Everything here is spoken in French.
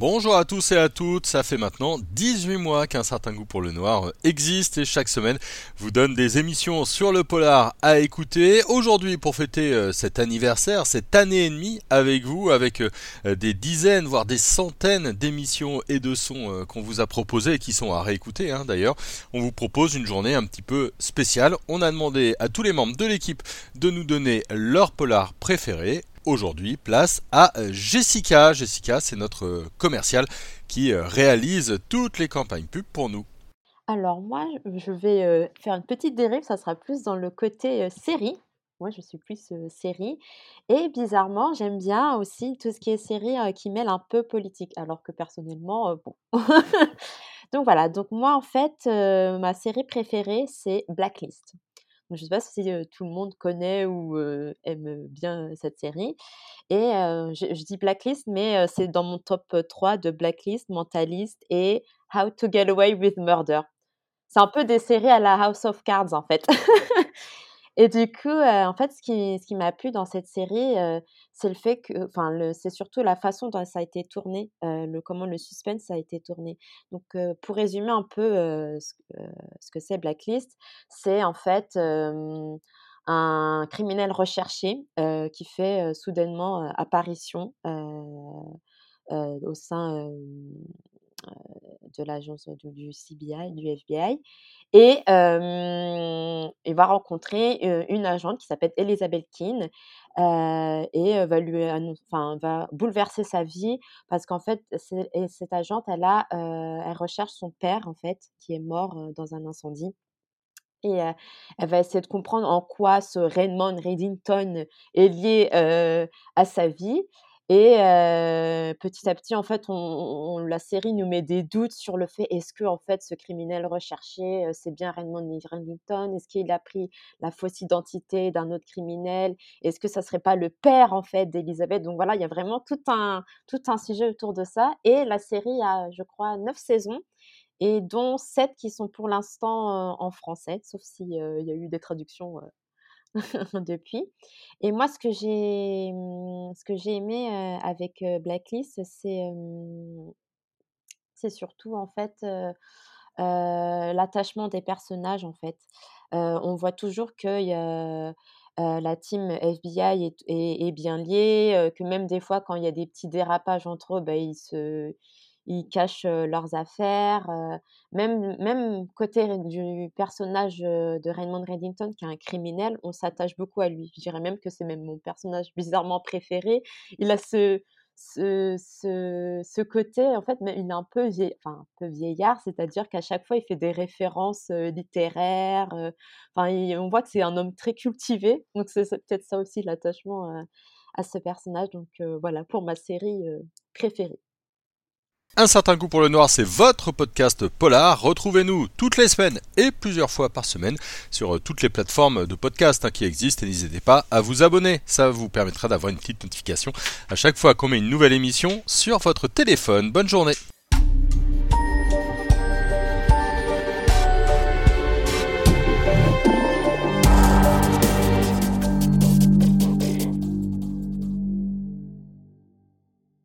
Bonjour à tous et à toutes, ça fait maintenant 18 mois qu'un certain goût pour le noir existe et chaque semaine vous donne des émissions sur le polar à écouter. Aujourd'hui pour fêter euh, cet anniversaire, cette année et demie avec vous, avec euh, des dizaines voire des centaines d'émissions et de sons euh, qu'on vous a proposés et qui sont à réécouter hein, d'ailleurs, on vous propose une journée un petit peu spéciale. On a demandé à tous les membres de l'équipe de nous donner leur polar préféré aujourd'hui, place à Jessica. Jessica, c'est notre commerciale qui euh, réalise toutes les campagnes pub pour nous. Alors moi, je vais euh, faire une petite dérive, ça sera plus dans le côté euh, série. Moi, je suis plus série. Et bizarrement, j'aime bien aussi tout ce qui est série qui mêle un peu politique. Alors que personnellement, bon. donc voilà, donc moi, en fait, ma série préférée, c'est Blacklist. Je ne sais pas si tout le monde connaît ou aime bien cette série. Et je, dis Blacklist, mais c'est dans mon top 3 de Blacklist, Mentalist et How to Get Away with Murder. C'est un peu des séries à la House of Cards, en fait. Et du coup, en fait, ce qui, m'a plu dans cette série, c'est le fait que, enfin, c'est surtout la façon dont ça a été tourné, le comment le suspense a été tourné. Donc, pour résumer un peu ce, que c'est Blacklist, c'est en fait un criminel recherché qui fait soudainement apparition au sein de l'agence du CBI, du FBI, et il va rencontrer une agente qui s'appelle Elizabeth Keane et va lui, enfin, va bouleverser sa vie parce qu'en fait, cette agente, elle a, elle recherche son père en fait qui est mort dans un incendie. Et elle va essayer de comprendre en quoi ce Raymond Reddington est lié à sa vie. Et petit à petit, en fait, la série nous met des doutes sur le fait est-ce que en fait ce criminel recherché, c'est bien Raymond Remington? Est-ce qu'il a pris la fausse identité d'un autre criminel? Est-ce que ça serait pas le père en fait d'Elisabeth? Donc voilà, il y a vraiment tout un tout un sujet autour de ça. Et la série a, je crois, neuf saisons et dont sept qui sont pour l'instant en français, sauf s'il y a eu des traductions depuis. Et moi, ce que j'ai, mmh, ce que j'ai aimé avec Blacklist, c'est, c'est surtout en fait l'attachement des personnages en fait. on voit toujours que la team FBI est, est, bien liée, que même des fois quand il y a des petits dérapages entre eux, bah, ils se ils cachent leurs affaires. même, même côté du personnage de Raymond Reddington, qui est un criminel, on s'attache beaucoup à lui. Je dirais même que c'est même mon personnage bizarrement préféré. Il a ce, ce, ce, côté, en fait, il est un peu, enfin, un peu vieillard, c'est-à-dire qu'à chaque fois, il fait des références littéraires. enfin, on voit que c'est un homme très cultivé. Donc, c'est peut-être ça aussi l'attachement à ce personnage. Donc, voilà, pour ma série préférée. Un certain goût pour le noir, c'est votre podcast polar. Retrouvez-nous toutes les semaines et plusieurs fois par semaine sur euh, toutes les plateformes de podcast hein, qui existent et n'hésitez pas à vous abonner. Ça vous permettra d'avoir une petite notification à chaque fois qu'on met une nouvelle émission sur votre téléphone. Bonne journée.